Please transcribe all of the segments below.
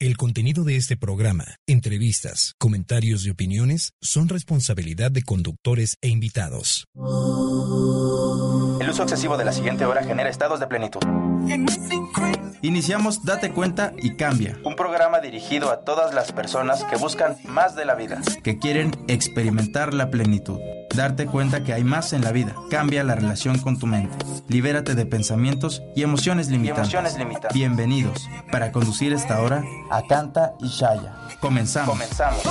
El contenido de este programa, entrevistas, comentarios y opiniones son responsabilidad de conductores e invitados. El uso excesivo de la siguiente hora genera estados de plenitud. Iniciamos Date cuenta y cambia. Un programa dirigido a todas las personas que buscan más de la vida. Que quieren experimentar la plenitud. Darte cuenta que hay más en la vida. Cambia la relación con tu mente. Libérate de pensamientos y emociones limitantes. Y emociones limitantes. Bienvenidos. Para conducir esta hora, Akanta y Shaya. Comenzamos. Comenzamos.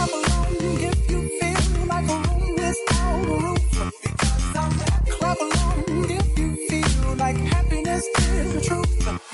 is the truth.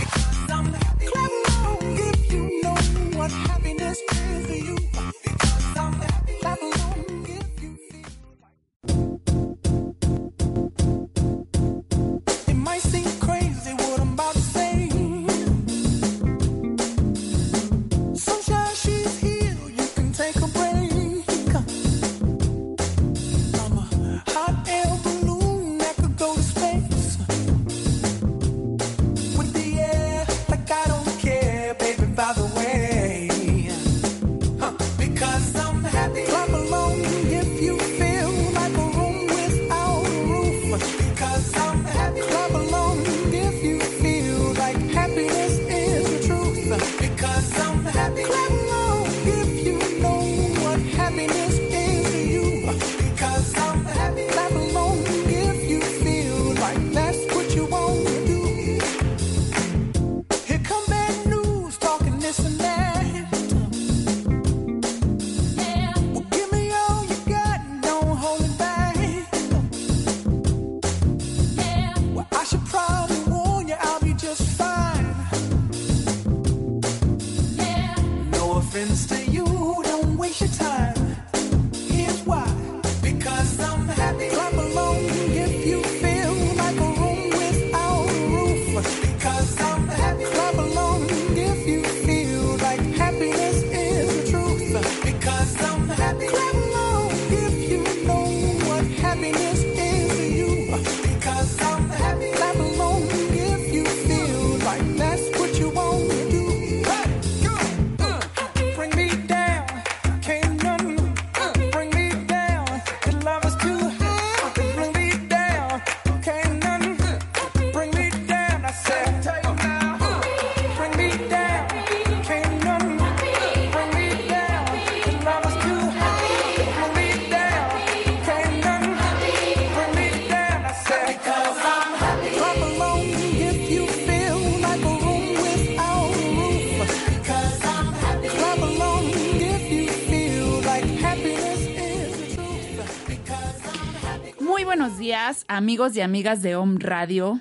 Amigos y amigas de Om Radio.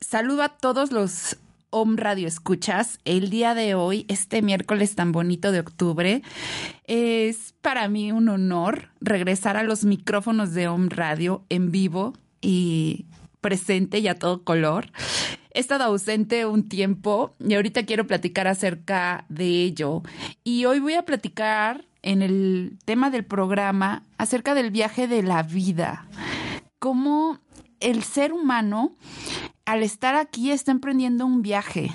saludo a todos los Om Radio escuchas. El día de hoy, este miércoles tan bonito de octubre, es para mí un honor regresar a los micrófonos de Om Radio en vivo y presente y a todo color. He estado ausente un tiempo y ahorita quiero platicar acerca de ello. Y hoy voy a platicar en el tema del programa acerca del viaje de la vida cómo el ser humano, al estar aquí, está emprendiendo un viaje.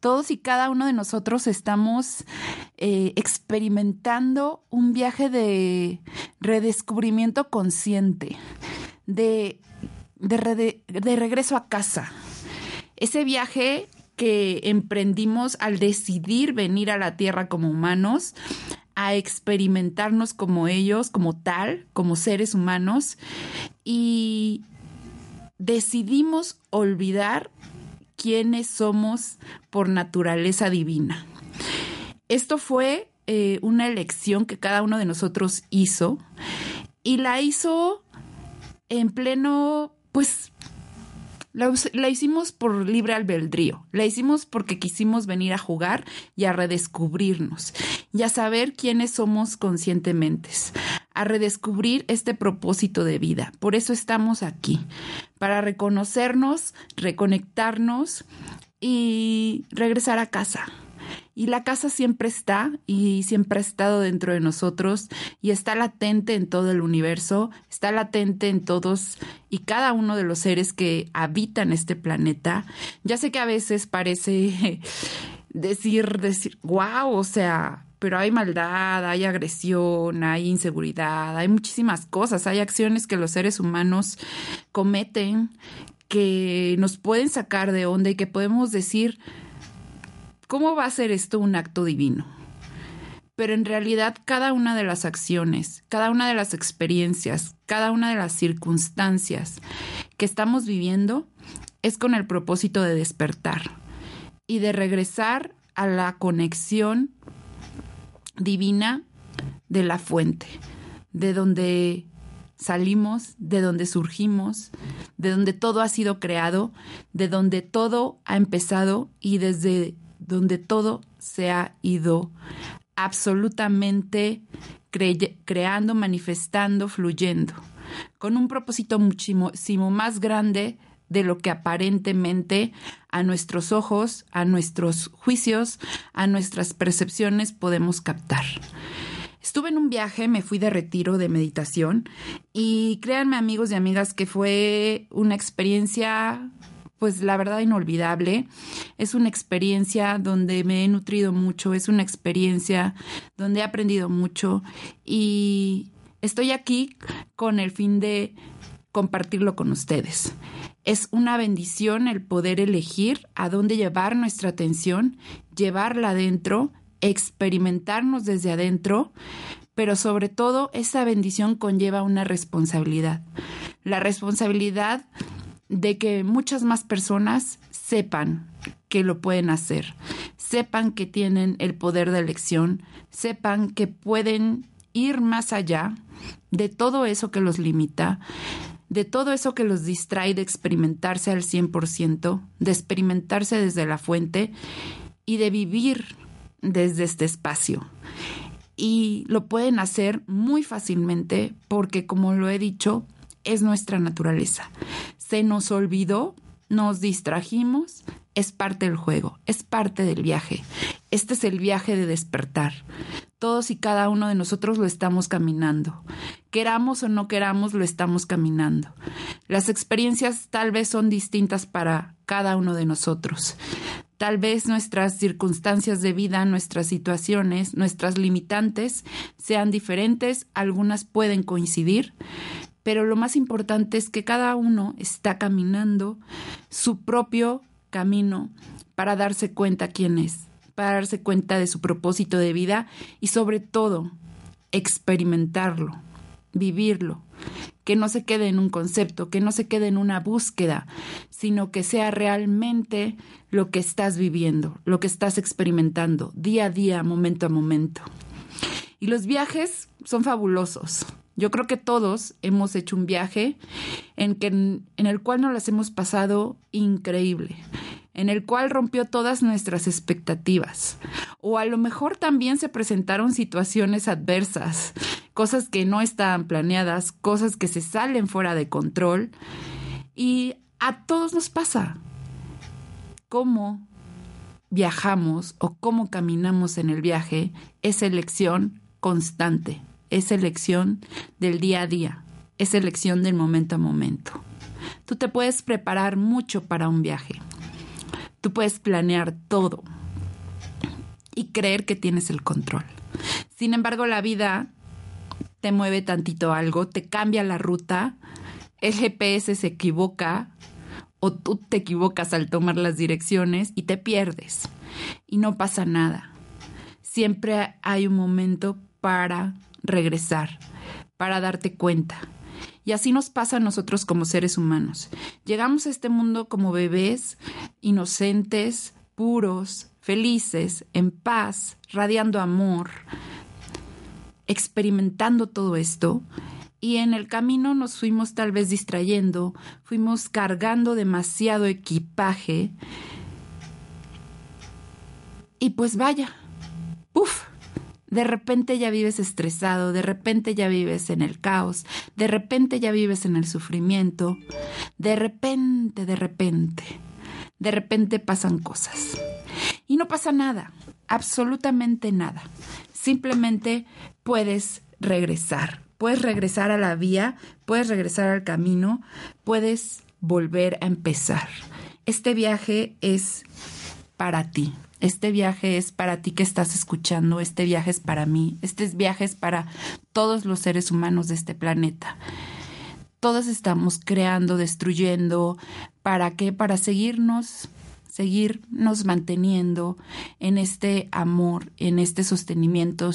Todos y cada uno de nosotros estamos eh, experimentando un viaje de redescubrimiento consciente, de, de regreso a casa. Ese viaje que emprendimos al decidir venir a la Tierra como humanos, a experimentarnos como ellos, como tal, como seres humanos, y decidimos olvidar quiénes somos por naturaleza divina. Esto fue eh, una elección que cada uno de nosotros hizo y la hizo en pleno, pues, la, hicimos por libre albedrío, la hicimos porque quisimos venir a jugar y a redescubrirnos y a saber quiénes somos conscientemente, a redescubrir este propósito de vida. Por eso estamos aquí, para reconocernos, reconectarnos y regresar a casa. Y la casa siempre está y siempre ha estado dentro de nosotros y está latente en todo el universo, está latente en todos y cada uno de los seres que habitan este planeta. Ya sé que a veces parece decir, decir, wow, o sea, pero hay maldad, hay agresión, hay inseguridad, hay muchísimas cosas, hay acciones que los seres humanos cometen que nos pueden sacar de onda y que podemos decir, ¿cómo va a ser esto un acto divino? Pero en realidad cada una de las acciones, cada una de las experiencias, cada una de las circunstancias que estamos viviendo es con el propósito de despertar y de regresar a la conexión divina de la fuente, de donde salimos, de donde surgimos, de donde todo ha sido creado, de donde todo ha empezado y desde donde todo se ha ido absolutamente creando, manifestando, fluyendo, con un propósito muchísimo más grande de lo que aparentemente a nuestros ojos, a nuestros juicios, a nuestras percepciones podemos captar. Estuve en un viaje, me fui de retiro de meditación y créanme amigos y amigas que fue una experiencia pues la verdad inolvidable. Es una experiencia donde me he nutrido mucho, es una experiencia donde he aprendido mucho y estoy aquí con el fin de compartirlo con ustedes. Es una bendición el poder elegir a dónde llevar nuestra atención, llevarla adentro, experimentarnos desde adentro, pero sobre todo esa bendición conlleva una responsabilidad. La responsabilidad de que muchas más personas sepan que lo pueden hacer, sepan que tienen el poder de elección, sepan que pueden ir más allá de todo eso que los limita, de todo eso que los distrae de experimentarse al 100%, de experimentarse desde la fuente y de vivir desde este espacio. Y lo pueden hacer muy fácilmente porque, como lo he dicho, es nuestra naturaleza. Se nos olvidó, nos distrajimos, es parte del juego, es parte del viaje. Este es el viaje de despertar. Todos y cada uno de nosotros lo estamos caminando. Queramos o no queramos, lo estamos caminando. Las experiencias tal vez son distintas para cada uno de nosotros. Tal vez nuestras circunstancias de vida, nuestras situaciones, nuestras limitantes sean diferentes, algunas pueden coincidir, pero lo más importante es que cada uno está caminando su propio camino para darse cuenta quién es, para darse cuenta de su propósito de vida y sobre todo experimentarlo, vivirlo, que no se quede en un concepto, que no se quede en una búsqueda, sino que sea realmente lo que estás viviendo, lo que estás experimentando día a día, momento a momento. Y los viajes son fabulosos. Yo creo que todos hemos hecho un viaje en, que, en el cual nos las hemos pasado increíble, en el cual rompió todas nuestras expectativas. O a lo mejor también se presentaron situaciones adversas, cosas que no estaban planeadas, cosas que se salen fuera de control. Y a todos nos pasa. Cómo viajamos o cómo caminamos en el viaje es elección constante es elección del día a día, es elección del momento a momento. Tú te puedes preparar mucho para un viaje. Tú puedes planear todo y creer que tienes el control. Sin embargo, la vida te mueve tantito algo, te cambia la ruta, el GPS se equivoca o tú te equivocas al tomar las direcciones y te pierdes. Y no pasa nada. Siempre hay un momento para regresar, para darte cuenta. Y así nos pasa a nosotros como seres humanos. Llegamos a este mundo como bebés, inocentes, puros, felices, en paz, radiando amor, experimentando todo esto. Y en el camino nos fuimos tal vez distrayendo, fuimos cargando demasiado equipaje. Y pues vaya, ¡puf! De repente ya vives estresado, de repente ya vives en el caos, de repente ya vives en el sufrimiento, de repente, de repente, de repente pasan cosas. Y no pasa nada, absolutamente nada. Simplemente puedes regresar, puedes regresar a la vía, puedes regresar al camino, puedes volver a empezar. Este viaje es para ti, Este viaje es para ti que estás escuchando, este viaje es para mí, este viaje es para todos los seres humanos de este planeta. Todos estamos creando, destruyendo, ¿para qué? Para seguirnos, seguirnos manteniendo en este amor, en este sostenimiento,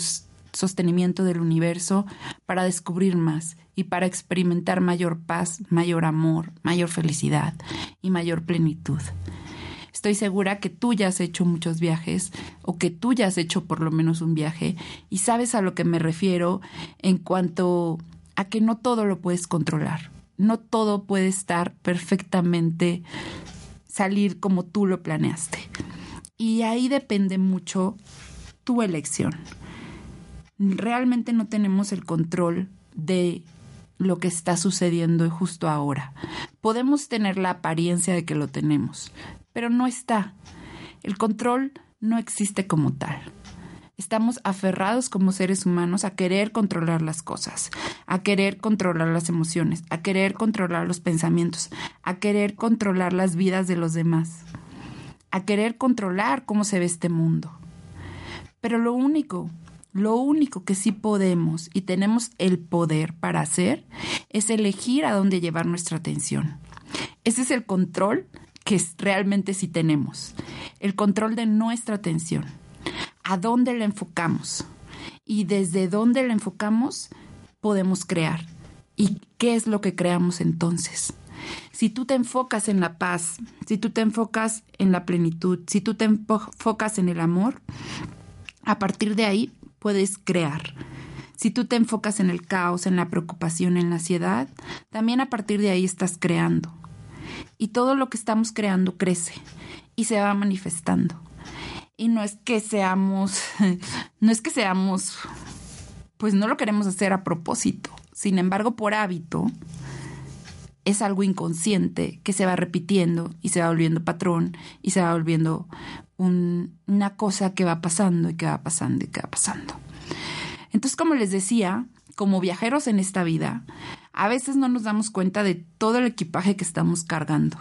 sostenimiento del universo, para descubrir más y para experimentar mayor paz, mayor amor, mayor felicidad y mayor plenitud. Estoy segura que tú ya has hecho muchos viajes o que tú ya has hecho por lo menos un viaje y sabes a lo que me refiero en cuanto a que no todo lo puedes controlar. No todo puede estar perfectamente salir como tú lo planeaste. Y ahí depende mucho tu elección. Realmente no tenemos el control de lo que está sucediendo justo ahora. Podemos tener la apariencia de que lo tenemos, pero no está. El control no existe como tal. Estamos aferrados como seres humanos a querer controlar las cosas, a querer controlar las emociones, a querer controlar los pensamientos, a querer controlar las vidas de los demás, a querer controlar cómo se ve este mundo. Pero lo único, lo único que sí podemos y tenemos el poder para hacer es elegir a dónde llevar nuestra atención. Ese es el control que realmente sí tenemos, el control de nuestra atención, a dónde la enfocamos y desde dónde la enfocamos podemos crear. ¿Y qué es lo que creamos entonces? Si tú te enfocas en la paz, si tú te enfocas en la plenitud, si tú te enfocas en el amor, a partir de ahí puedes crear. Si tú te enfocas en el caos, en la preocupación, en la ansiedad, también a partir de ahí estás creando y todo lo que estamos creando crece y se va manifestando. Y no es que seamos, no es que seamos, pues no lo queremos hacer a propósito. Sin embargo, por hábito, es algo inconsciente que se va repitiendo y se va volviendo patrón y se va volviendo una cosa que va pasando y que va pasando y que va pasando. Entonces, como les decía, como viajeros en esta vida, a veces no nos damos cuenta de todo el equipaje que estamos cargando.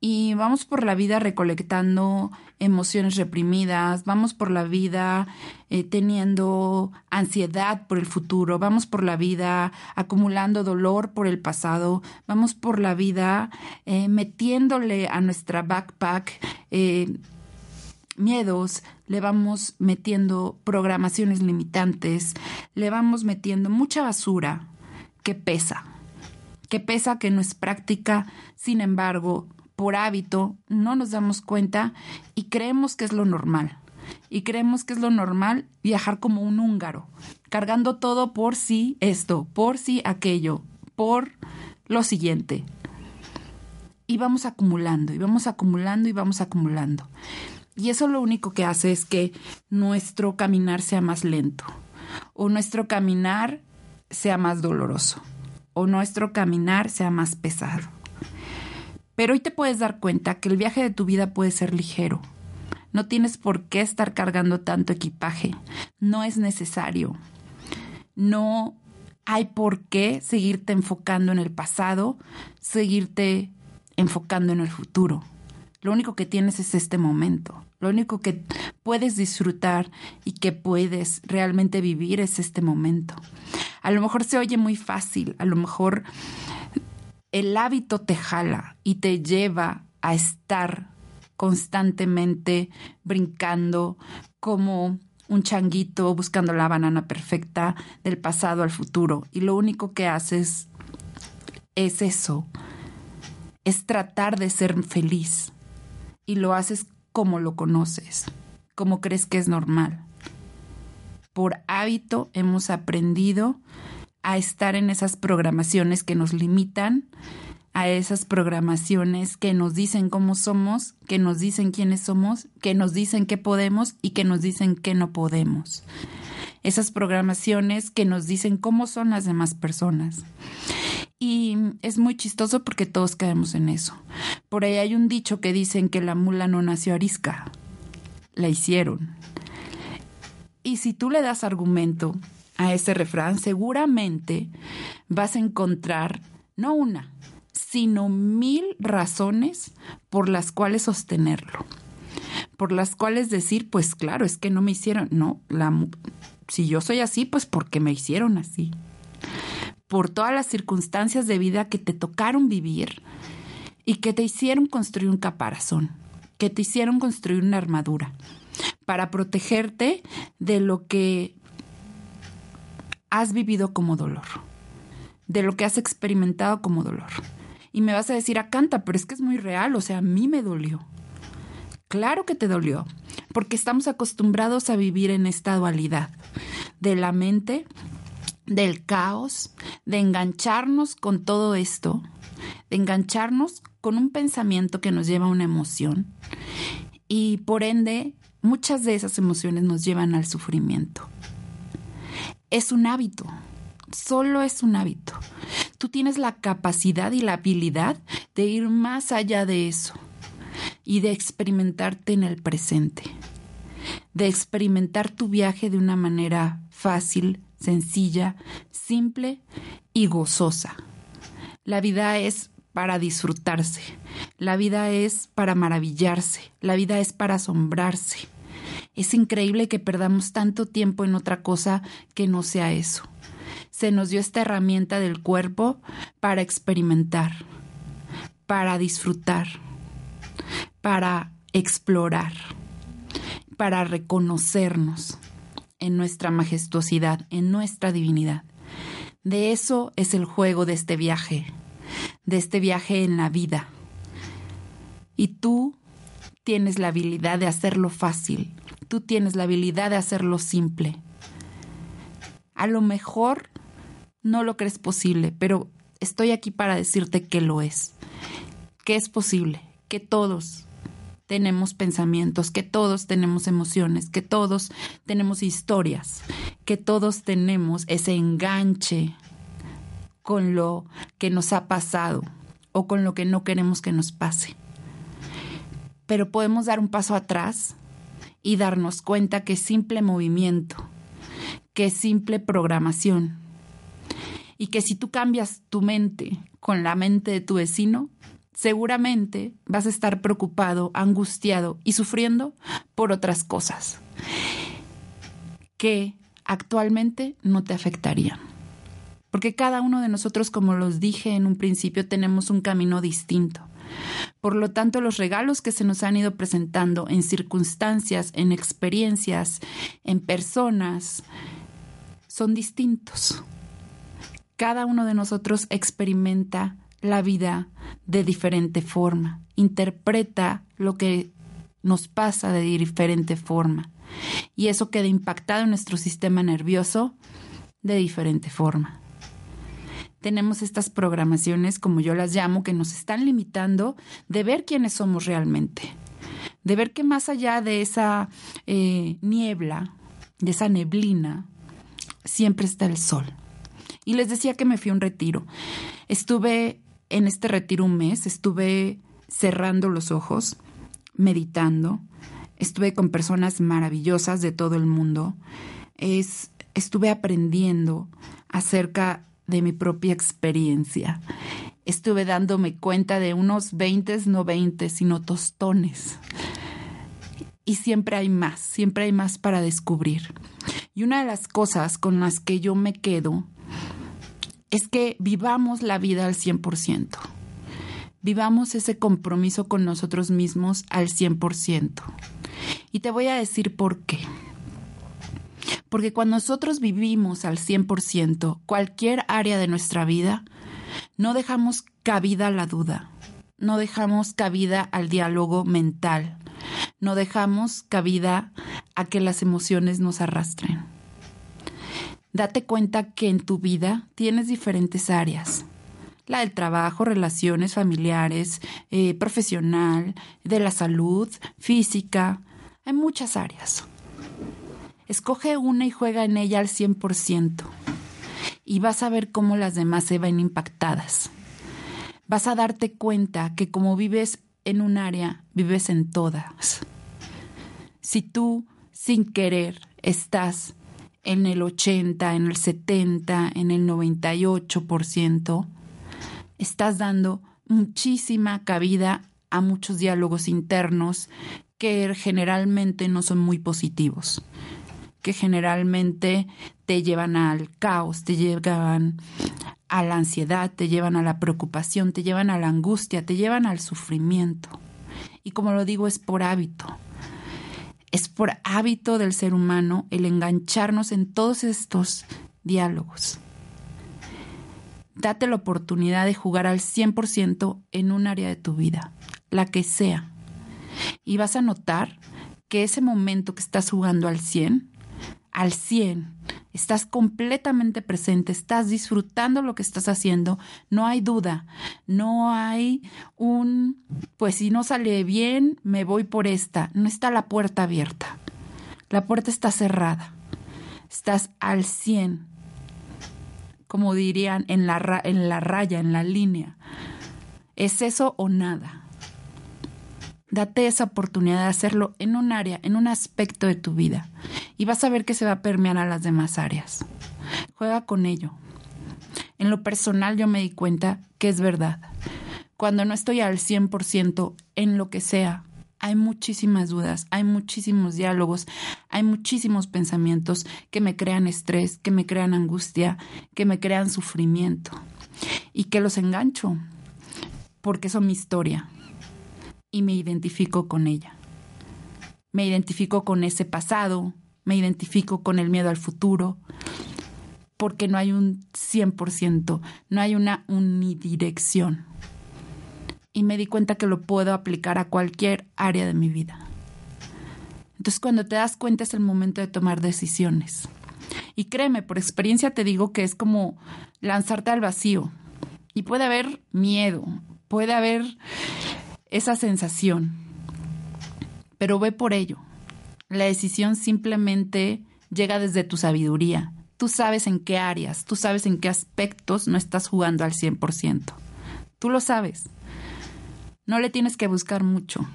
Y vamos por la vida recolectando emociones reprimidas, vamos por la vida eh, teniendo ansiedad por el futuro, vamos por la vida acumulando dolor por el pasado, vamos por la vida eh, metiéndole a nuestra backpack eh, miedos, le vamos metiendo programaciones limitantes, le vamos metiendo mucha basura que pesa, que pesa, que no es práctica, sin embargo, por hábito no nos damos cuenta y creemos que es lo normal. Y creemos que es lo normal viajar como un húngaro, cargando todo por sí esto, por sí aquello, por lo siguiente. Y vamos acumulando, y vamos acumulando, y vamos acumulando. Y eso lo único que hace es que nuestro caminar sea más lento o nuestro caminar sea más doloroso o nuestro caminar sea más pesado. Pero hoy te puedes dar cuenta que el viaje de tu vida puede ser ligero. No tienes por qué estar cargando tanto equipaje. No es necesario. No hay por qué seguirte enfocando en el pasado, seguirte enfocando en el futuro. Lo único que tienes es este momento. Lo único que puedes disfrutar y que puedes realmente vivir es este momento. A lo mejor se oye muy fácil, a lo mejor el hábito te jala y te lleva a estar constantemente brincando como un changuito buscando la banana perfecta del pasado al futuro. Y lo único que haces es eso, es tratar de ser feliz. Y lo haces como lo conoces, como crees que es normal. Por hábito hemos aprendido a estar en esas programaciones que nos limitan, a esas programaciones que nos dicen cómo somos, que nos dicen quiénes somos, que nos dicen qué podemos y que nos dicen qué no podemos. Esas programaciones que nos dicen cómo son las demás personas. Y es muy chistoso porque todos caemos en eso. Por ahí hay un dicho que dicen que la mula no nació arisca, la hicieron. Y si tú le das argumento a ese refrán, seguramente vas a encontrar no una, sino mil razones por las cuales sostenerlo. por las cuales decir, pues claro, es que no me hicieron, no, la, si yo soy así, pues porque me hicieron así. Por todas las circunstancias de vida que te tocaron vivir y que te hicieron construir un caparazón, que te hicieron construir una armadura para protegerte de lo que has vivido como dolor, de lo que has experimentado como dolor. Y me vas a decir, a canta, pero es que es muy real, o sea, a mí me dolió. Claro que te dolió, porque estamos acostumbrados a vivir en esta dualidad de la mente, del caos, de engancharnos con todo esto, de engancharnos con un pensamiento que nos lleva a una emoción y por ende muchas de esas emociones nos llevan al sufrimiento. Es un hábito, solo es un hábito. Tú tienes la capacidad y la habilidad de ir más allá de eso y de experimentarte en el presente, de experimentar tu viaje de una manera fácil, sencilla, simple y gozosa. La vida es para disfrutarse, la vida es para maravillarse, la vida es para asombrarse. Es increíble que perdamos tanto tiempo en otra cosa que no sea eso. Se nos dio esta herramienta del cuerpo para experimentar, para disfrutar, para explorar, para reconocernos en nuestra majestuosidad, en nuestra divinidad. De eso es el juego de este viaje, de este viaje en la vida. Y tú tienes la habilidad de hacerlo fácil, tú tienes la habilidad de hacerlo simple. A lo mejor no lo crees posible, pero estoy aquí para decirte que lo es, que es posible, que todos tenemos pensamientos, que todos tenemos emociones, que todos tenemos historias, que todos tenemos ese enganche con lo que nos ha pasado o con lo que no queremos que nos pase. Pero podemos dar un paso atrás y darnos cuenta que simple movimiento, que simple programación y que si tú cambias tu mente con la mente de tu vecino, seguramente vas a estar preocupado, angustiado y sufriendo por otras cosas que actualmente no te afectarían. Porque cada uno de nosotros, como los dije en un principio, tenemos un camino distinto. Por lo tanto, los regalos que se nos han ido presentando en circunstancias, en experiencias, en personas, son distintos. Cada uno de nosotros experimenta la vida de diferente forma, interpreta lo que nos pasa de diferente forma y eso queda impactado en nuestro sistema nervioso de diferente forma. Tenemos estas programaciones, como yo las llamo, que nos están limitando de ver quiénes somos realmente, de ver que más allá de esa eh, niebla, de esa neblina, siempre está el sol. Y les decía que me fui a un retiro. Estuve en este retiro un mes, estuve cerrando los ojos, meditando, estuve con personas maravillosas de todo el mundo, es, estuve aprendiendo acerca de mi propia experiencia. Estuve dándome cuenta de unos 20, no 20, sino tostones. Y siempre hay más, siempre hay más para descubrir. Y una de las cosas con las que yo me quedo es que vivamos la vida al 100%. Vivamos ese compromiso con nosotros mismos al 100%. Y te voy a decir por qué. Porque cuando nosotros vivimos al 100% cualquier área de nuestra vida, no dejamos cabida a la duda, no dejamos cabida al diálogo mental, no dejamos cabida a que las emociones nos arrastren date cuenta que en tu vida tienes diferentes áreas. La del trabajo, relaciones familiares, eh, profesional, de la salud, física. Hay muchas áreas. Escoge una y juega en ella al 100%. Y vas a ver cómo las demás se ven impactadas. Vas a darte cuenta que como vives en un área, vives en todas. Si tú, sin querer, estás en el 80, en el 70, en el 98%, estás dando muchísima cabida a muchos diálogos internos que generalmente no son muy positivos, que generalmente te llevan al caos, te llevan a la ansiedad, te llevan a la preocupación, te llevan a la angustia, te llevan al sufrimiento. Y como lo digo, es por hábito. Es por hábito del ser humano el engancharnos en todos estos diálogos. Date la oportunidad de jugar al 100% en un área de tu vida, la que sea. Y vas a notar que ese momento que estás jugando al 100, al 100, estás completamente presente, estás disfrutando lo que estás haciendo, no hay duda, no hay un, pues si no sale bien, me voy por esta, no está la puerta abierta, la puerta está cerrada, estás al 100, como dirían en la, en la raya, en la línea, es eso o nada. Date esa oportunidad de hacerlo en un área, en un aspecto de tu vida y vas a ver que se va a permear a las demás áreas. Juega con ello. En lo personal yo me di cuenta que es verdad. Cuando no estoy al 100% en lo que sea, hay muchísimas dudas, hay muchísimos diálogos, hay muchísimos pensamientos que me crean estrés, que me crean angustia, que me crean sufrimiento y que los engancho porque son mi historia y me identifico con ella. Me identifico con ese pasado, me identifico con el miedo al futuro, porque no hay un 100%, no hay una unidirección. Y me di cuenta que lo puedo aplicar a cualquier área de mi vida. Entonces cuando te das cuenta es el momento de tomar decisiones. Y créeme, por experiencia te digo que es como lanzarte al vacío. Y puede haber miedo, puede haber esa sensación. Pero ve por ello. La decisión simplemente llega desde tu sabiduría. Tú sabes en qué áreas, tú sabes en qué aspectos no estás jugando al 100%. Tú lo sabes. No le tienes que buscar mucho.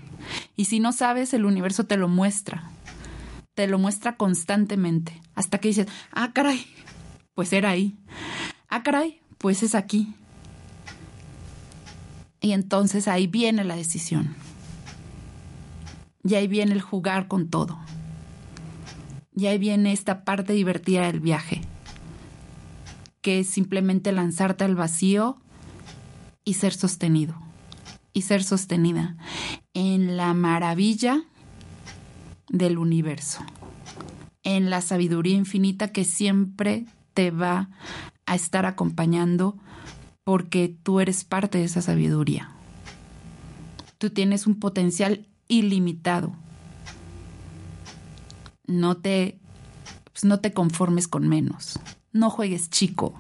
Y si no sabes, el universo te lo muestra. Te lo muestra constantemente. Hasta que dices, ah, caray, pues era ahí. Ah, caray, pues es aquí. Y entonces ahí viene la decisión. Y ahí viene el jugar con todo. Y ahí viene esta parte divertida del viaje, que es simplemente lanzarte al vacío y ser sostenido. Y ser sostenida en la maravilla del universo, en la sabiduría infinita que siempre te va a estar acompañando porque tú eres parte de esa sabiduría. Tú tienes un potencial ilimitado. No te, pues, no te conformes con menos. No juegues chico.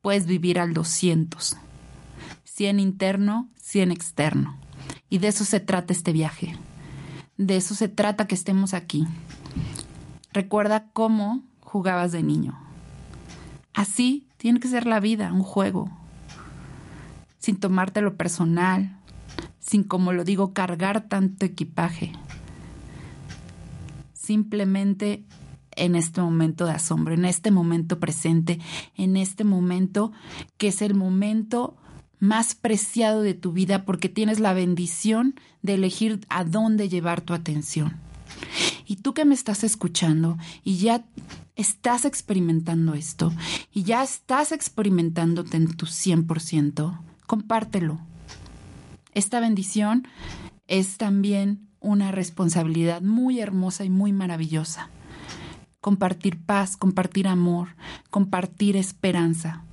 Puedes vivir al 200. 100 interno, 100 externo. Y de eso se trata este viaje. De eso se trata que estemos aquí. Recuerda cómo jugabas de niño. Así tiene que ser la vida, un juego, sin tomártelo personal, sin, como lo digo, cargar tanto equipaje. Simplemente en este momento de asombro, en este momento presente, en este momento que es el momento más preciado de tu vida porque tienes la bendición de elegir a dónde llevar tu atención. Y tú que me estás escuchando y ya estás experimentando esto y ya estás experimentándote en tu 100%, compártelo. Esta bendición es también una responsabilidad muy hermosa y muy maravillosa. Compartir paz, compartir amor, compartir esperanza.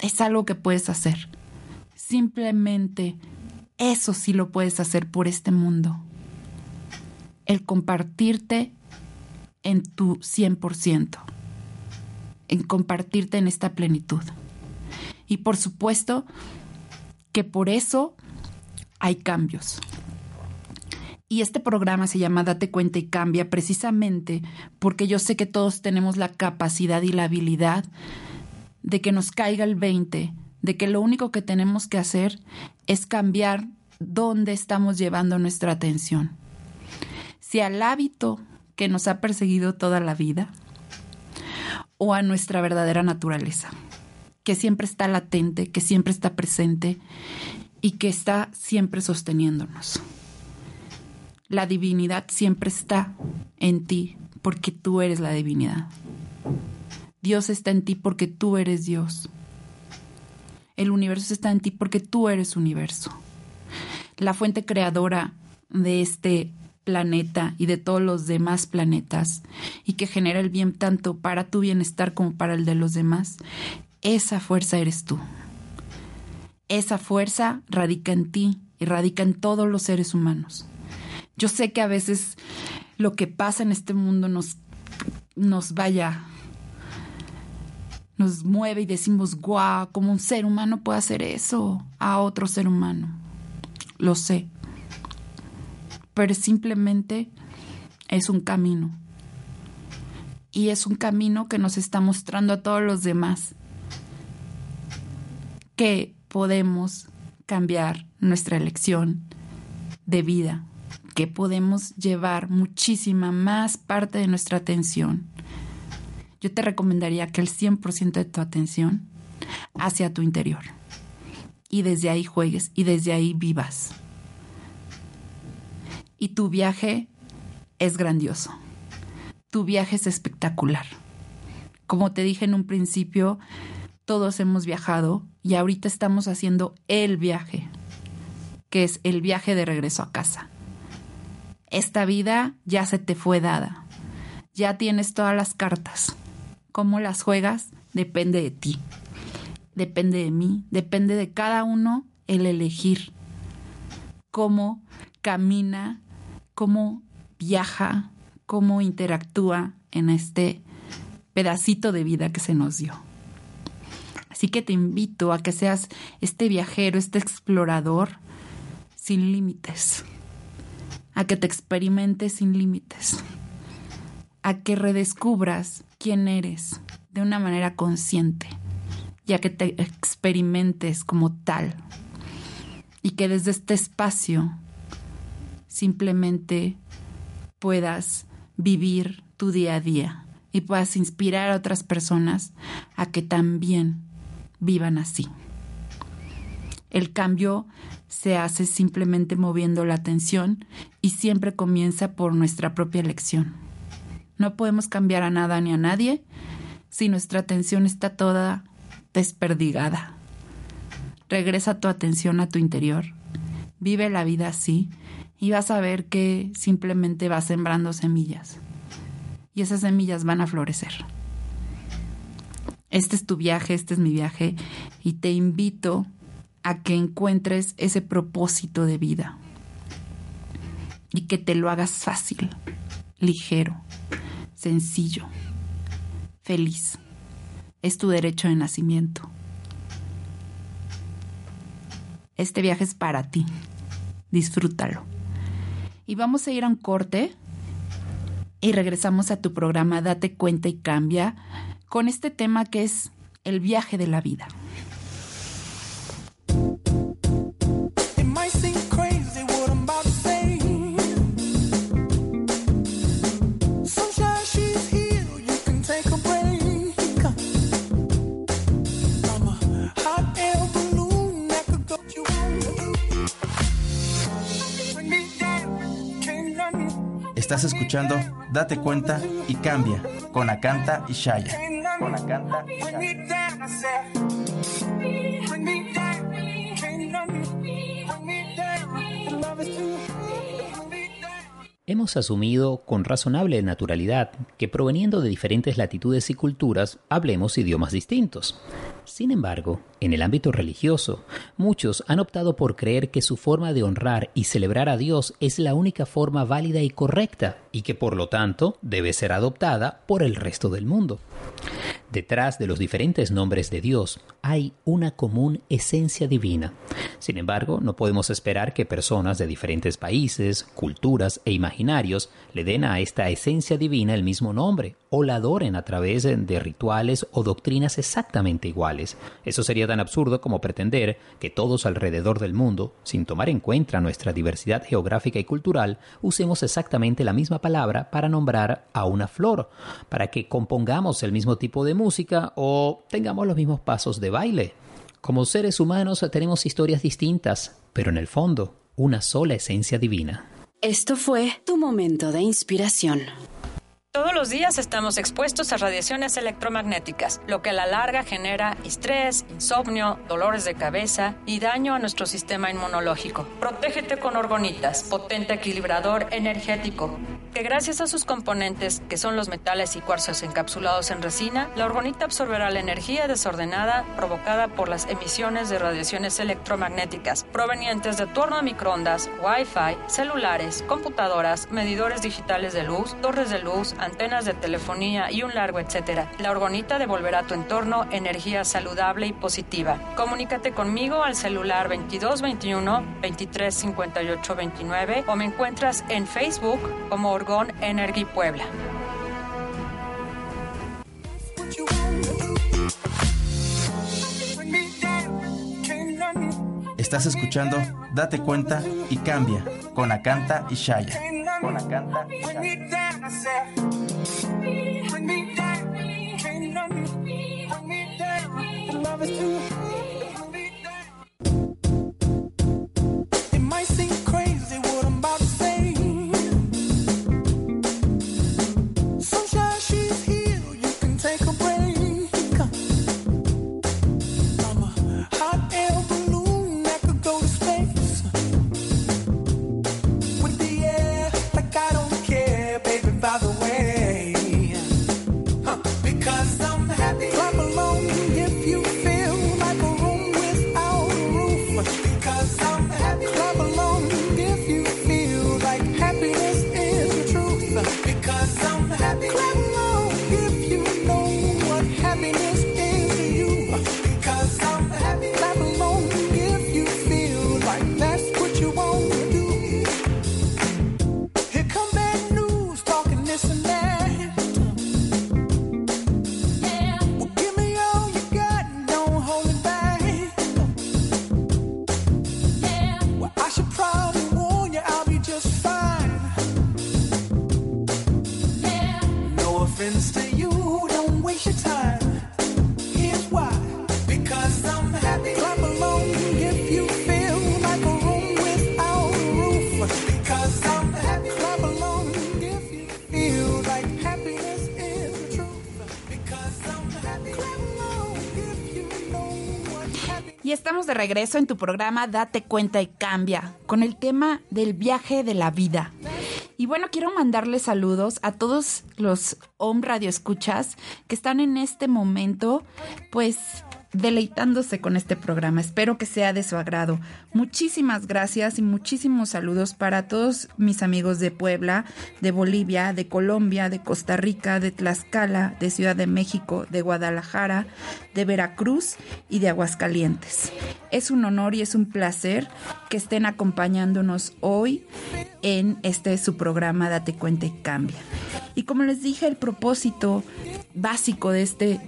Es algo que puedes hacer. Simplemente eso sí lo puedes hacer por este mundo. El compartirte en tu 100%, en compartirte en esta plenitud. Y por supuesto que por eso hay cambios. Y este programa se llama Date cuenta y cambia precisamente porque yo sé que todos tenemos la capacidad y la habilidad de que nos caiga el 20, de que lo único que tenemos que hacer es cambiar dónde estamos llevando nuestra atención. Si al hábito que nos ha perseguido toda la vida o a nuestra verdadera naturaleza, que siempre está latente, que siempre está presente y que está siempre sosteniéndonos. La divinidad siempre está en ti porque tú eres la divinidad. Dios está en ti porque tú eres Dios. El universo está en ti porque tú eres universo. La fuente creadora de este planeta y de todos los demás planetas y que genera el bien tanto para tu bienestar como para el de los demás, esa fuerza eres tú. Esa fuerza radica en ti y radica en todos los seres humanos. Yo sé que a veces lo que pasa en este mundo nos, nos vaya, nos mueve y decimos, guau, como un ser humano puede hacer eso a otro ser humano. Lo sé pero simplemente es un camino. Y es un camino que nos está mostrando a todos los demás que podemos cambiar nuestra elección de vida, que podemos llevar muchísima más parte de nuestra atención. Yo te recomendaría que el 100% de tu atención hacia tu interior. Y desde ahí juegues y desde ahí vivas y tu viaje es grandioso. Tu viaje es espectacular. Como te dije en un principio, todos hemos viajado y ahorita estamos haciendo el viaje, que es el viaje de regreso a casa. Esta vida ya se te fue dada. Ya tienes todas las cartas. ¿Cómo las juegas? Depende de ti. Depende de mí. Depende de cada uno el elegir cómo camina cómo viaja, cómo interactúa en este pedacito de vida que se nos dio. Así que te invito a que seas este viajero, este explorador sin límites, a que te experimentes sin límites, a que redescubras quién eres de una manera consciente y a que te experimentes como tal. Y que desde este espacio simplemente puedas vivir tu día a día y puedas inspirar a otras personas a que también vivan así. El cambio se hace simplemente moviendo la atención y siempre comienza por nuestra propia elección. No podemos cambiar a nada ni a nadie si nuestra atención está toda desperdigada. Regresa tu atención a tu interior. Vive la vida así y vas a ver que simplemente vas sembrando semillas y esas semillas van a florecer. Este es tu viaje, este es mi viaje y te invito a que encuentres ese propósito de vida y que te lo hagas fácil, ligero, sencillo, feliz. Es tu derecho de nacimiento. Este viaje es para ti. Disfrútalo. Y vamos a ir a un corte y regresamos a tu programa Date cuenta y cambia con este tema que es el viaje de la vida. Estás escuchando Date cuenta y cambia con Acanta y Shaya. Con Acanta y Hemos asumido con razonable naturalidad que proveniendo de diferentes latitudes y culturas hablemos idiomas distintos. Sin embargo, en el ámbito religioso, muchos han optado por creer que su forma de honrar y celebrar a Dios es la única forma válida y correcta, y que por lo tanto debe ser adoptada por el resto del mundo. Detrás de los diferentes nombres de Dios hay una común esencia divina. Sin embargo, no podemos esperar que personas de diferentes países, culturas e imaginarios le den a esta esencia divina el mismo nombre o la adoren a través de rituales o doctrinas exactamente iguales. Eso sería tan absurdo como pretender que todos alrededor del mundo, sin tomar en cuenta nuestra diversidad geográfica y cultural, usemos exactamente la misma palabra para nombrar a una flor, para que compongamos el mismo tipo de música o tengamos los mismos pasos de baile. Como seres humanos tenemos historias distintas, pero en el fondo, una sola esencia divina. Esto fue tu momento de inspiración. Todos los días estamos expuestos a radiaciones electromagnéticas, lo que a la larga genera estrés, insomnio, dolores de cabeza y daño a nuestro sistema inmunológico. Protégete con orgonitas, potente equilibrador energético, que gracias a sus componentes, que son los metales y cuarzos encapsulados en resina, la orgonita absorberá la energía desordenada provocada por las emisiones de radiaciones electromagnéticas provenientes de tu horno a microondas, Wi-Fi, celulares, computadoras, medidores digitales de luz, torres de luz, antenas de telefonía y un largo etcétera. La orgonita devolverá a tu entorno energía saludable y positiva. Comunícate conmigo al celular 2221 2358 29 o me encuentras en Facebook como Orgón Energy Puebla. Estás escuchando Date cuenta y cambia con Acanta y Shaya. Con Acanta y Shaya. Regreso en tu programa Date cuenta y cambia, con el tema del viaje de la vida. Y bueno, quiero mandarle saludos a todos los Home Radio Escuchas que están en este momento, pues deleitándose con este programa. Espero que sea de su agrado. Muchísimas gracias y muchísimos saludos para todos mis amigos de Puebla, de Bolivia, de Colombia, de Costa Rica, de Tlaxcala, de Ciudad de México, de Guadalajara, de Veracruz y de Aguascalientes. Es un honor y es un placer que estén acompañándonos hoy en este su programa Date cuenta y cambia. Y como les dije, el propósito básico de este,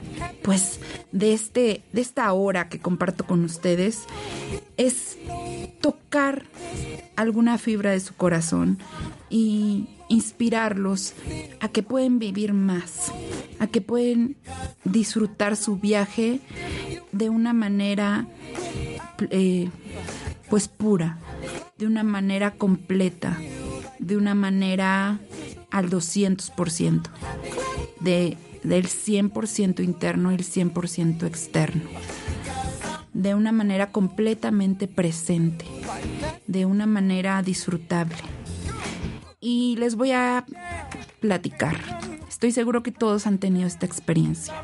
pues, de este, de esta hora que comparto con ustedes es tocar alguna fibra de su corazón y inspirarlos a que pueden vivir más, a que pueden disfrutar su viaje de una manera eh, pues pura, de una manera completa, de una manera al 200%, de del 100% interno y el 100% externo, de una manera completamente presente, de una manera disfrutable. Y les voy a platicar. Estoy seguro que todos han tenido esta experiencia.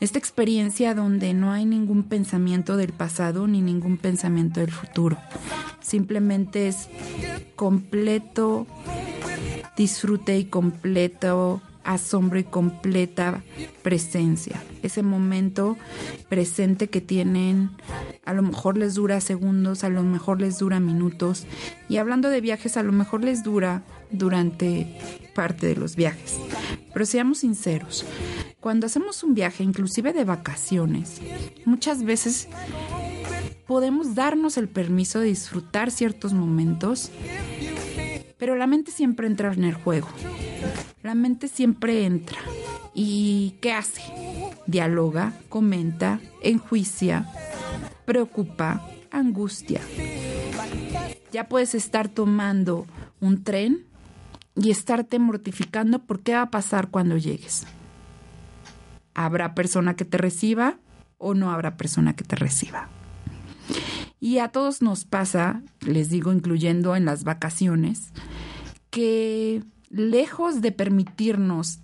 Esta experiencia donde no hay ningún pensamiento del pasado ni ningún pensamiento del futuro. Simplemente es completo disfrute y completo asombro y completa presencia. Ese momento presente que tienen, a lo mejor les dura segundos, a lo mejor les dura minutos. Y hablando de viajes, a lo mejor les dura durante parte de los viajes. Pero seamos sinceros, cuando hacemos un viaje, inclusive de vacaciones, muchas veces podemos darnos el permiso de disfrutar ciertos momentos, pero la mente siempre entra en el juego. La mente siempre entra. ¿Y qué hace? Dialoga, comenta, enjuicia, preocupa, angustia. Ya puedes estar tomando un tren y estarte mortificando por qué va a pasar cuando llegues. ¿Habrá persona que te reciba o no habrá persona que te reciba? Y a todos nos pasa, les digo, incluyendo en las vacaciones, que lejos de permitirnos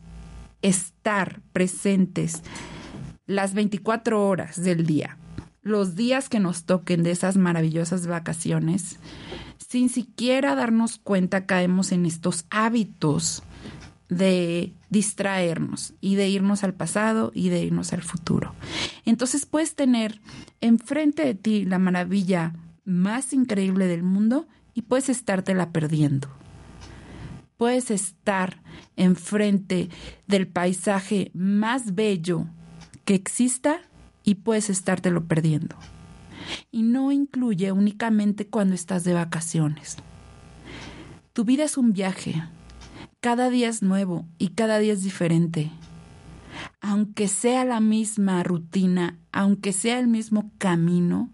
estar presentes las 24 horas del día, los días que nos toquen de esas maravillosas vacaciones, sin siquiera darnos cuenta caemos en estos hábitos de distraernos y de irnos al pasado y de irnos al futuro. Entonces puedes tener enfrente de ti la maravilla más increíble del mundo y puedes estártela perdiendo. Puedes estar enfrente del paisaje más bello que exista y puedes estártelo perdiendo. Y no incluye únicamente cuando estás de vacaciones. Tu vida es un viaje. Cada día es nuevo y cada día es diferente. Aunque sea la misma rutina, aunque sea el mismo camino,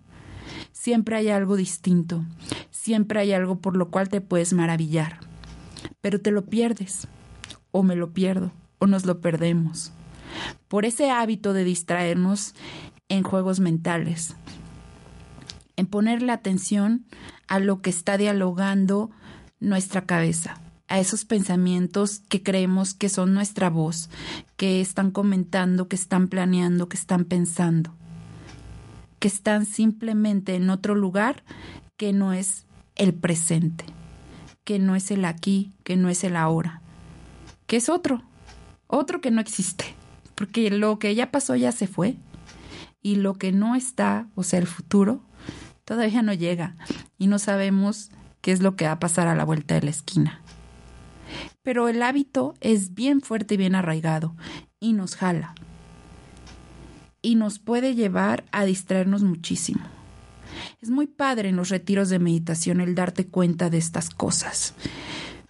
siempre hay algo distinto, siempre hay algo por lo cual te puedes maravillar. Pero te lo pierdes, o me lo pierdo, o nos lo perdemos por ese hábito de distraernos en juegos mentales, en ponerle atención a lo que está dialogando nuestra cabeza, a esos pensamientos que creemos que son nuestra voz, que están comentando, que están planeando, que están pensando, que están simplemente en otro lugar que no es el presente, que no es el aquí, que no es el ahora, que es otro, otro que no existe porque lo que ya pasó ya se fue y lo que no está, o sea, el futuro, todavía no llega y no sabemos qué es lo que va a pasar a la vuelta de la esquina. Pero el hábito es bien fuerte y bien arraigado y nos jala y nos puede llevar a distraernos muchísimo. Es muy padre en los retiros de meditación el darte cuenta de estas cosas.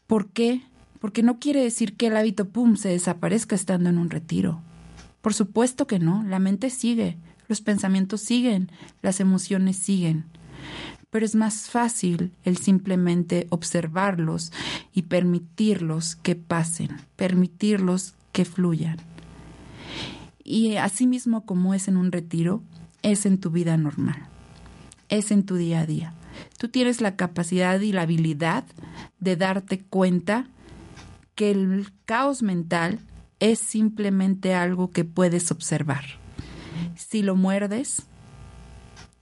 ¿Por qué? Porque no quiere decir que el hábito, pum, se desaparezca estando en un retiro. Por supuesto que no, la mente sigue, los pensamientos siguen, las emociones siguen. Pero es más fácil el simplemente observarlos y permitirlos que pasen, permitirlos que fluyan. Y así mismo como es en un retiro, es en tu vida normal, es en tu día a día. Tú tienes la capacidad y la habilidad de darte cuenta que el caos mental es simplemente algo que puedes observar. Si lo muerdes,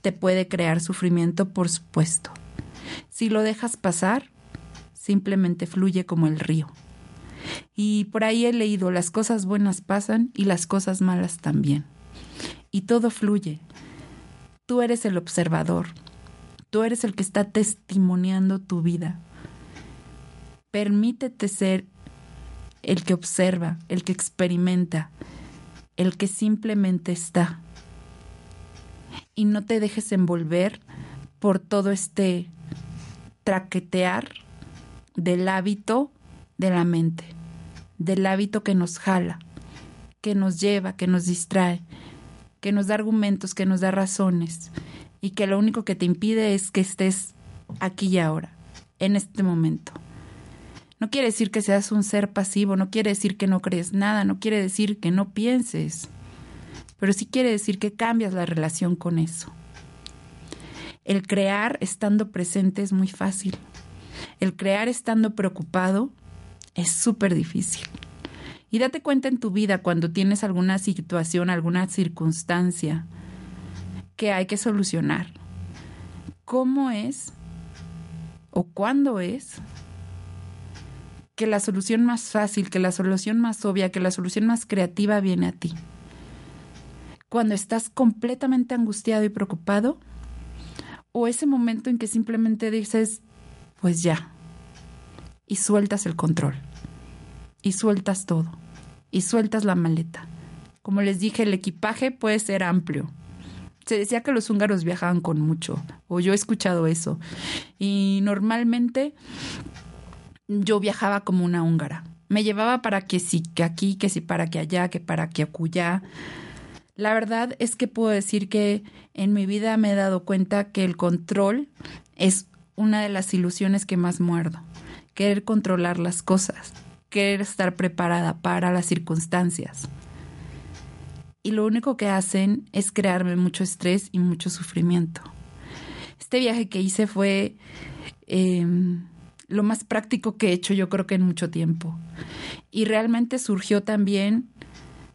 te puede crear sufrimiento, por supuesto. Si lo dejas pasar, simplemente fluye como el río. Y por ahí he leído, las cosas buenas pasan y las cosas malas también. Y todo fluye. Tú eres el observador. Tú eres el que está testimoniando tu vida. Permítete ser el que observa, el que experimenta, el que simplemente está. Y no te dejes envolver por todo este traquetear del hábito de la mente, del hábito que nos jala, que nos lleva, que nos distrae, que nos da argumentos, que nos da razones y que lo único que te impide es que estés aquí y ahora, en este momento. No quiere decir que seas un ser pasivo, no quiere decir que no crees nada, no quiere decir que no pienses, pero sí quiere decir que cambias la relación con eso. El crear estando presente es muy fácil. El crear estando preocupado es súper difícil. Y date cuenta en tu vida cuando tienes alguna situación, alguna circunstancia que hay que solucionar. ¿Cómo es o cuándo es que la solución más fácil, que la solución más obvia, que la solución más creativa viene a ti. Cuando estás completamente angustiado y preocupado, o ese momento en que simplemente dices, pues ya, y sueltas el control, y sueltas todo, y sueltas la maleta. Como les dije, el equipaje puede ser amplio. Se decía que los húngaros viajaban con mucho, o yo he escuchado eso. Y normalmente yo viajaba como una húngara. Me llevaba para que sí, que aquí, que sí, para que allá, que para que acullá. La verdad es que puedo decir que en mi vida me he dado cuenta que el control es una de las ilusiones que más muerdo, querer controlar las cosas, querer estar preparada para las circunstancias. Y lo único que hacen es crearme mucho estrés y mucho sufrimiento. Este viaje que hice fue em, lo más práctico que he hecho yo creo que en mucho tiempo. Y realmente surgió también,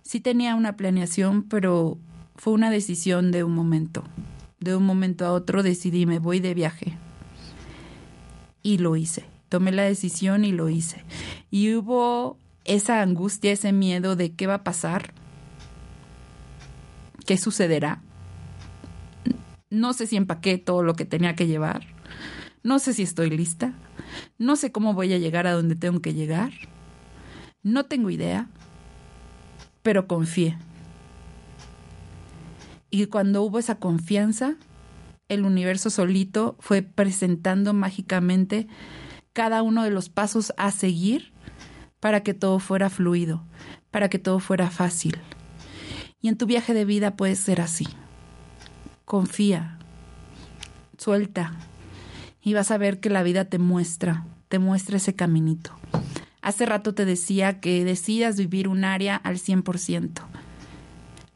sí tenía una planeación, pero fue una decisión de un momento. De un momento a otro decidí, me voy de viaje. Y lo hice. Tomé la decisión y lo hice. Y hubo esa angustia, ese miedo de qué va a pasar, qué sucederá. No sé si empaqué todo lo que tenía que llevar. No sé si estoy lista. No sé cómo voy a llegar a donde tengo que llegar. No tengo idea. Pero confié. Y cuando hubo esa confianza, el universo solito fue presentando mágicamente cada uno de los pasos a seguir para que todo fuera fluido, para que todo fuera fácil. Y en tu viaje de vida puede ser así. Confía, suelta, y vas a ver que la vida te muestra, te muestra ese caminito. Hace rato te decía que decidas vivir un área al 100%.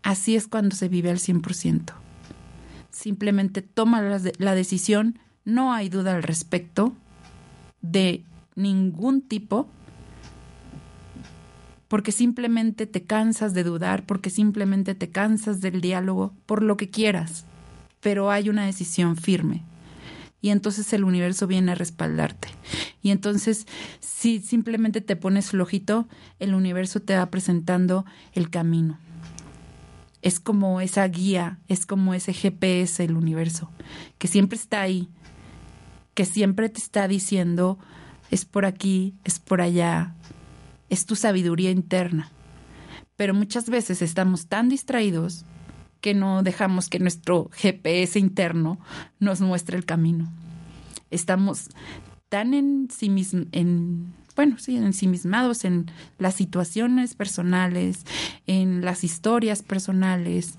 Así es cuando se vive al 100%. Simplemente toma la decisión, no hay duda al respecto de ningún tipo, porque simplemente te cansas de dudar, porque simplemente te cansas del diálogo, por lo que quieras, pero hay una decisión firme. Y entonces el universo viene a respaldarte. Y entonces, si simplemente te pones flojito, el universo te va presentando el camino es como esa guía, es como ese GPS el universo, que siempre está ahí, que siempre te está diciendo, es por aquí, es por allá, es tu sabiduría interna. Pero muchas veces estamos tan distraídos que no dejamos que nuestro GPS interno nos muestre el camino. Estamos tan en sí mismos, en bueno, sí, ensimismados en las situaciones personales, en las historias personales,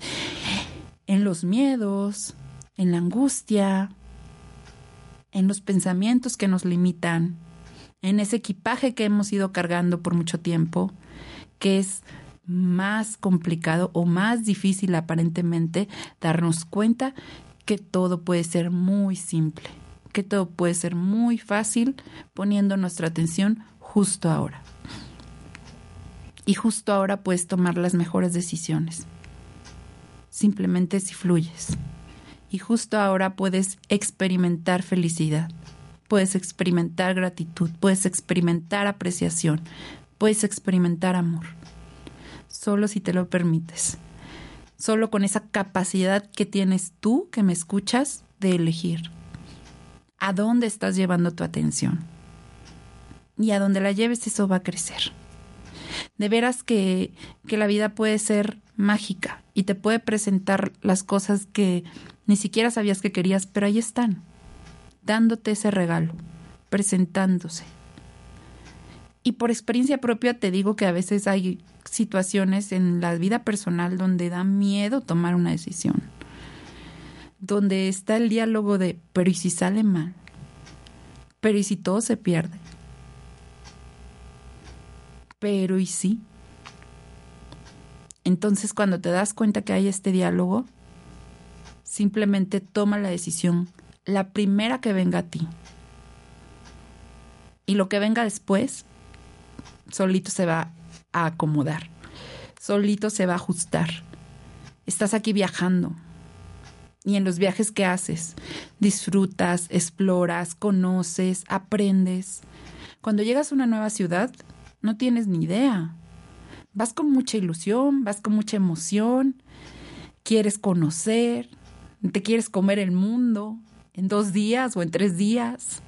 en los miedos, en la angustia, en los pensamientos que nos limitan, en ese equipaje que hemos ido cargando por mucho tiempo, que es más complicado o más difícil aparentemente darnos cuenta que todo puede ser muy simple que todo puede ser muy fácil poniendo nuestra atención justo ahora. Y justo ahora puedes tomar las mejores decisiones. Simplemente si fluyes. Y justo ahora puedes experimentar felicidad, puedes experimentar gratitud, puedes experimentar apreciación, puedes experimentar amor. Solo si te lo permites. Solo con esa capacidad que tienes tú, que me escuchas, de elegir a dónde estás llevando tu atención. Y a dónde la lleves eso va a crecer. De veras que, que la vida puede ser mágica y te puede presentar las cosas que ni siquiera sabías que querías, pero ahí están, dándote ese regalo, presentándose. Y por experiencia propia te digo que a veces hay situaciones en la vida personal donde da miedo tomar una decisión donde está el diálogo de, pero ¿y si sale mal? Pero ¿y si todo se pierde? Pero ¿y si? Entonces cuando te das cuenta que hay este diálogo, simplemente toma la decisión, la primera que venga a ti. Y lo que venga después, solito se va a acomodar, solito se va a ajustar. Estás aquí viajando, y en los viajes que haces. Disfrutas, exploras, conoces, aprendes. Cuando llegas a una nueva ciudad, no tienes ni idea. Vas con mucha ilusión, vas con mucha emoción, quieres conocer, te quieres comer el mundo en dos días o en tres días.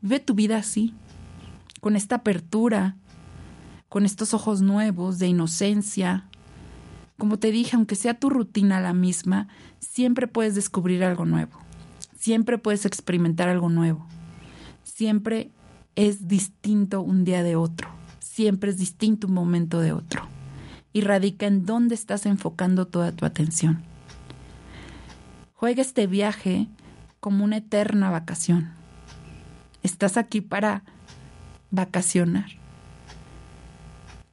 Vive tu vida así, con esta apertura, con estos ojos nuevos de inocencia, como te dije, aunque sea tu rutina la misma, siempre puedes descubrir algo nuevo. Siempre puedes experimentar algo nuevo. Siempre es distinto un día de otro. Siempre es distinto un momento de otro. Y radica en dónde estás enfocando toda tu atención. Juega este viaje como una eterna vacación. Estás aquí para vacacionar.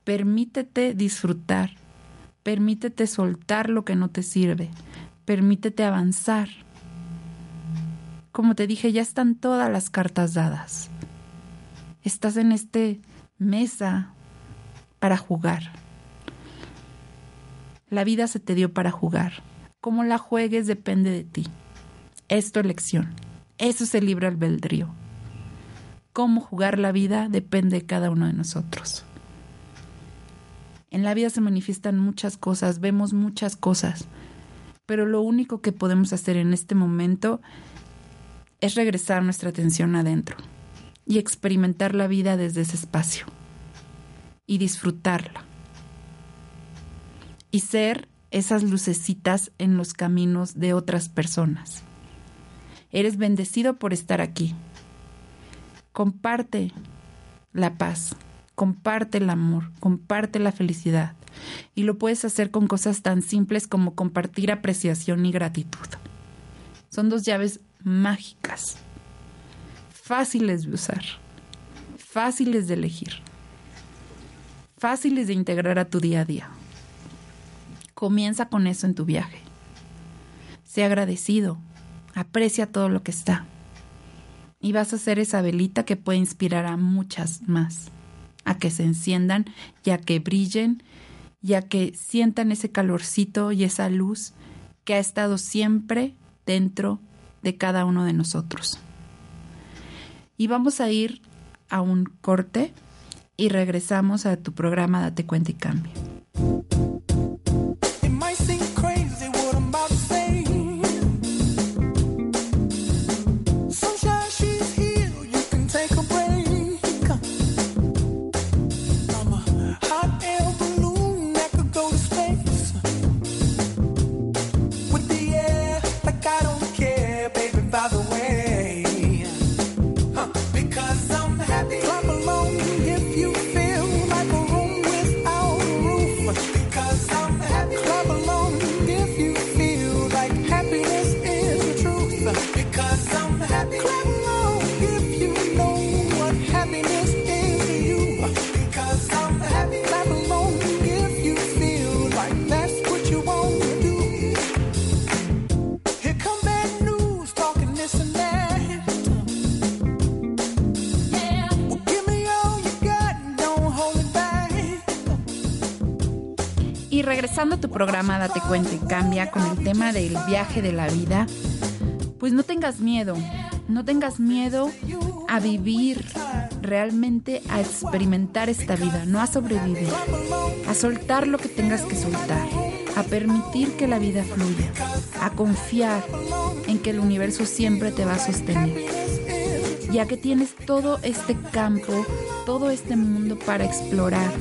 Permítete disfrutar. Permítete soltar lo que no te sirve. Permítete avanzar. Como te dije, ya están todas las cartas dadas. Estás en este mesa para jugar. La vida se te dio para jugar. Cómo la juegues depende de ti. Es tu elección. Eso es el libre albedrío. Cómo jugar la vida depende de cada uno de nosotros. En la vida se manifiestan muchas cosas, vemos muchas cosas, pero lo único que podemos hacer en este momento es regresar nuestra atención adentro y experimentar la vida desde ese espacio y disfrutarla y ser esas lucecitas en los caminos de otras personas. Eres bendecido por estar aquí. Comparte la paz, comparte el amor, comparte la felicidad. Y lo puedes hacer con cosas tan simples como compartir apreciación y gratitud. Son dos llaves mágicas, fáciles de usar, fáciles de elegir, fáciles de integrar a tu día a día. Comienza con eso en tu viaje. Sé agradecido, aprecia todo lo que está. Y vas a ser esa velita que puede inspirar a muchas más a que se enciendan y a que brillen y a que sientan ese calorcito y esa luz que ha estado siempre dentro de cada uno de nosotros. Y vamos a ir a un corte y regresamos a tu programa Date cuenta y cambia. Tu programa Date cuenta y cambia con el tema del viaje de la vida, pues no tengas miedo, no tengas miedo a vivir realmente, a experimentar esta vida, no a sobrevivir, a soltar lo que tengas que soltar, a permitir que la vida fluya, a confiar en que el universo siempre te va a sostener, ya que tienes todo este campo, todo este mundo para explorar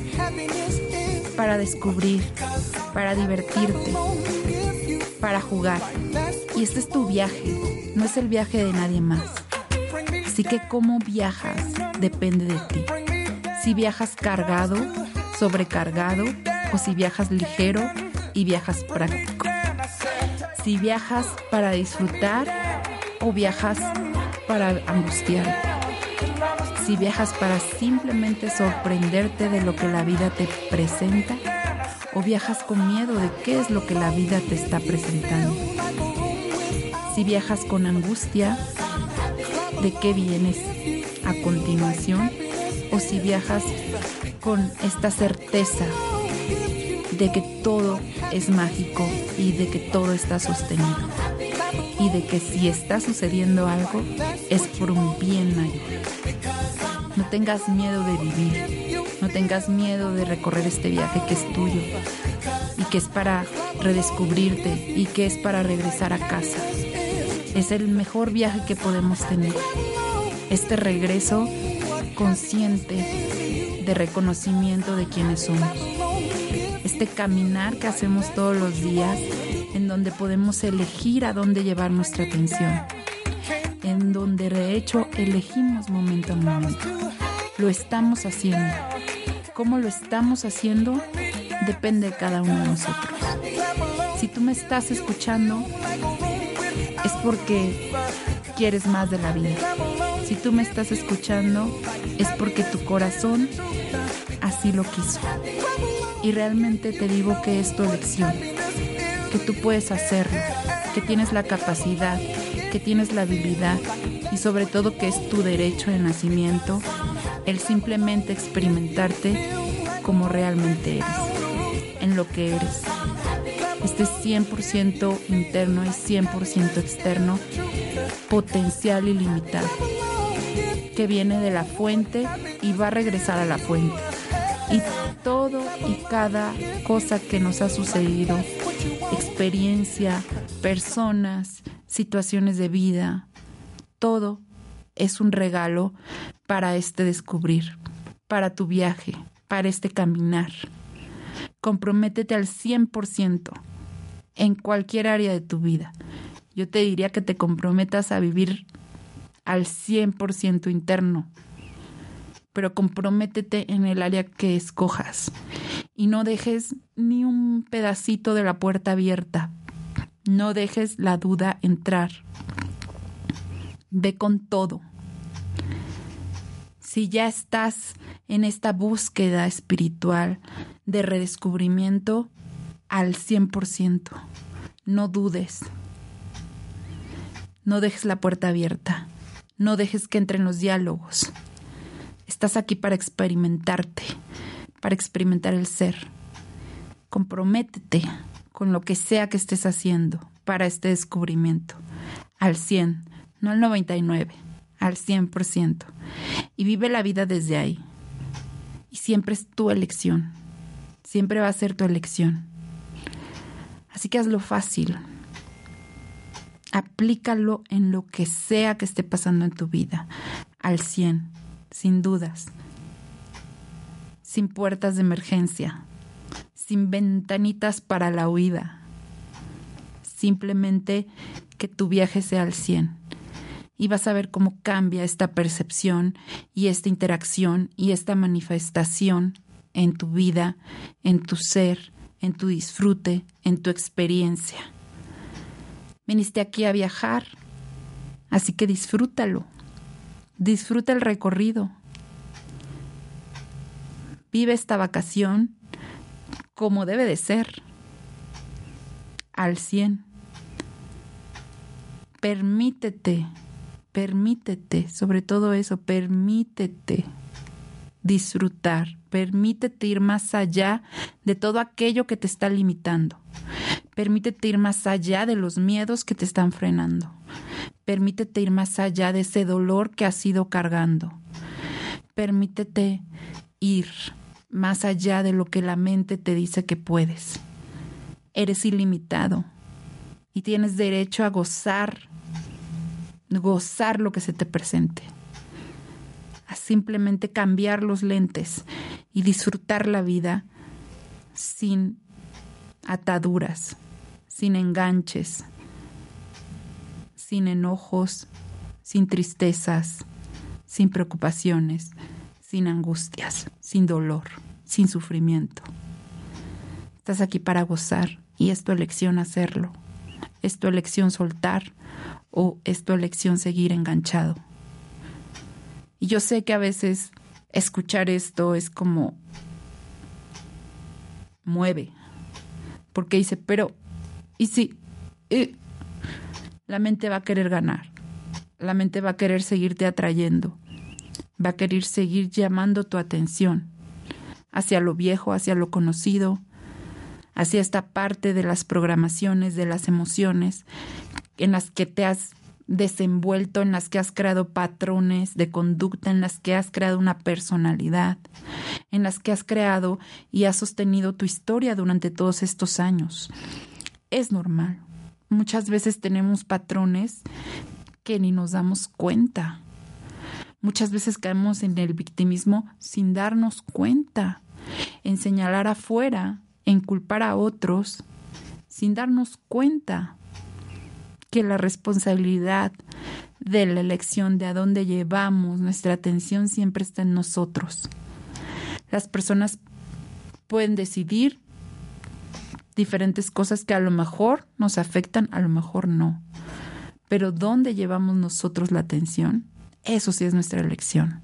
para descubrir, para divertirte, para jugar. Y este es tu viaje, no es el viaje de nadie más. Así que cómo viajas depende de ti. Si viajas cargado, sobrecargado, o si viajas ligero y viajas práctico. Si viajas para disfrutar o viajas para angustiarte si viajas para simplemente sorprenderte de lo que la vida te presenta o viajas con miedo de qué es lo que la vida te está presentando. Si viajas con angustia de qué vienes a continuación o si viajas con esta certeza de que todo es mágico y de que todo está sostenido y de que si está sucediendo algo es por un bien mayor. No tengas miedo de vivir, tengas miedo de recorrer este viaje que es tuyo y que es para redescubrirte y que es para regresar a casa. Es el mejor viaje que podemos tener. Este regreso consciente de reconocimiento de quienes somos. Este caminar que hacemos todos los días en donde podemos elegir a dónde llevar nuestra atención en donde de hecho elegimos momento a momento. Lo estamos haciendo. ¿Cómo lo estamos haciendo? Depende de cada uno de nosotros. Si tú me estás escuchando, es porque quieres más de la vida. Si tú me estás escuchando, es porque tu corazón así lo quiso. Y realmente te digo que es tu elección, que tú puedes hacerlo, que tienes la capacidad, que tienes la habilidad y sobre todo que es tu derecho de nacimiento el simplemente experimentarte como realmente eres, en lo que eres. Este 100% interno y 100% externo, potencial ilimitado, que viene de la fuente y va a regresar a la fuente. Y todo y cada cosa que nos ha sucedido, experiencia, personas, situaciones de vida, todo es un regalo para este descubrir, para tu viaje, para este caminar. Comprométete al 100% en cualquier área de tu vida. Yo te diría que te comprometas a vivir al 100% interno, pero comprométete en el área que escojas y no dejes ni un pedacito de la puerta abierta. No dejes la duda entrar. Ve con todo si ya estás en esta búsqueda espiritual de redescubrimiento al 100%, no dudes. No dejes la puerta abierta. No dejes que entren los diálogos. Estás aquí para experimentarte, para experimentar el ser. Comprométete con lo que sea que estés haciendo para este descubrimiento. Al 100, no al 99 al 100% y vive la vida desde ahí. Y siempre es tu elección, siempre va a ser tu elección. Así que hazlo fácil. Aplícalo en lo que sea que esté pasando en tu vida, al 100, sin dudas, sin puertas de emergencia, sin ventanitas para la huida. Simplemente que tu viaje sea al 100 y vas a ver cómo cambia esta percepción y esta interacción y esta manifestación en tu vida, en tu ser, en tu disfrute, en tu experiencia. Viniste aquí a viajar, así que disfrútalo. Disfruta el recorrido. Vive esta vacación como debe de ser, al cien. Permítete permítete, sobre todo eso, permítete disfrutar, permítete ir más allá de todo aquello que te está limitando. Permítete ir más allá de los miedos que te están frenando. Permítete ir más allá de ese dolor que has ido cargando. Permítete ir más allá de lo que la mente te dice que puedes. Eres ilimitado y tienes derecho a gozar gozar lo que se te presente, a simplemente cambiar los lentes y disfrutar la vida sin ataduras, sin enganches, sin enojos, sin tristezas, sin preocupaciones, sin angustias, sin dolor, sin sufrimiento. Estás aquí para gozar y es tu elección hacerlo. Es tu elección soltar o es tu elección seguir enganchado. Y yo sé que a veces escuchar esto es como mueve, porque dice, pero, ¿y si? la mente va a querer ganar, la mente va a querer seguirte atrayendo, va a querer seguir llamando tu atención hacia lo viejo, hacia lo conocido, hacia esta parte de las programaciones, de las emociones en las que te has desenvuelto, en las que has creado patrones de conducta, en las que has creado una personalidad, en las que has creado y has sostenido tu historia durante todos estos años. Es normal. Muchas veces tenemos patrones que ni nos damos cuenta. Muchas veces caemos en el victimismo sin darnos cuenta, en señalar afuera, en culpar a otros, sin darnos cuenta que la responsabilidad de la elección de a dónde llevamos nuestra atención siempre está en nosotros. Las personas pueden decidir diferentes cosas que a lo mejor nos afectan, a lo mejor no. Pero ¿dónde llevamos nosotros la atención? Eso sí es nuestra elección.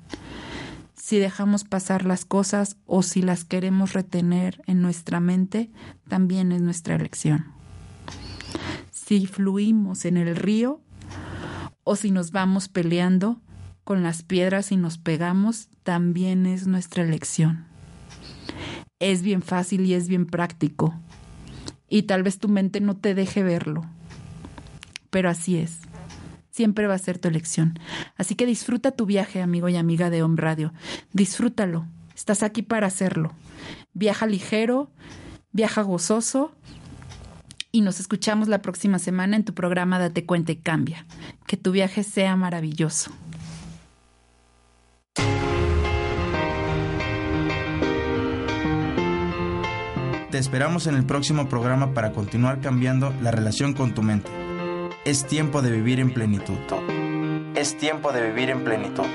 Si dejamos pasar las cosas o si las queremos retener en nuestra mente, también es nuestra elección. Si fluimos en el río o si nos vamos peleando con las piedras y nos pegamos, también es nuestra elección. Es bien fácil y es bien práctico. Y tal vez tu mente no te deje verlo. Pero así es siempre va a ser tu elección. Así que disfruta tu viaje, amigo y amiga de Home Radio. Disfrútalo. Estás aquí para hacerlo. Viaja ligero, viaja gozoso y nos escuchamos la próxima semana en tu programa Date cuenta y cambia. Que tu viaje sea maravilloso. Te esperamos en el próximo programa para continuar cambiando la relación con tu mente. Es tiempo de vivir en plenitud. Es tiempo de vivir en plenitud.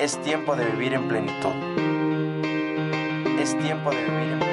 Es tiempo de vivir en plenitud. Es tiempo de vivir en plenitud.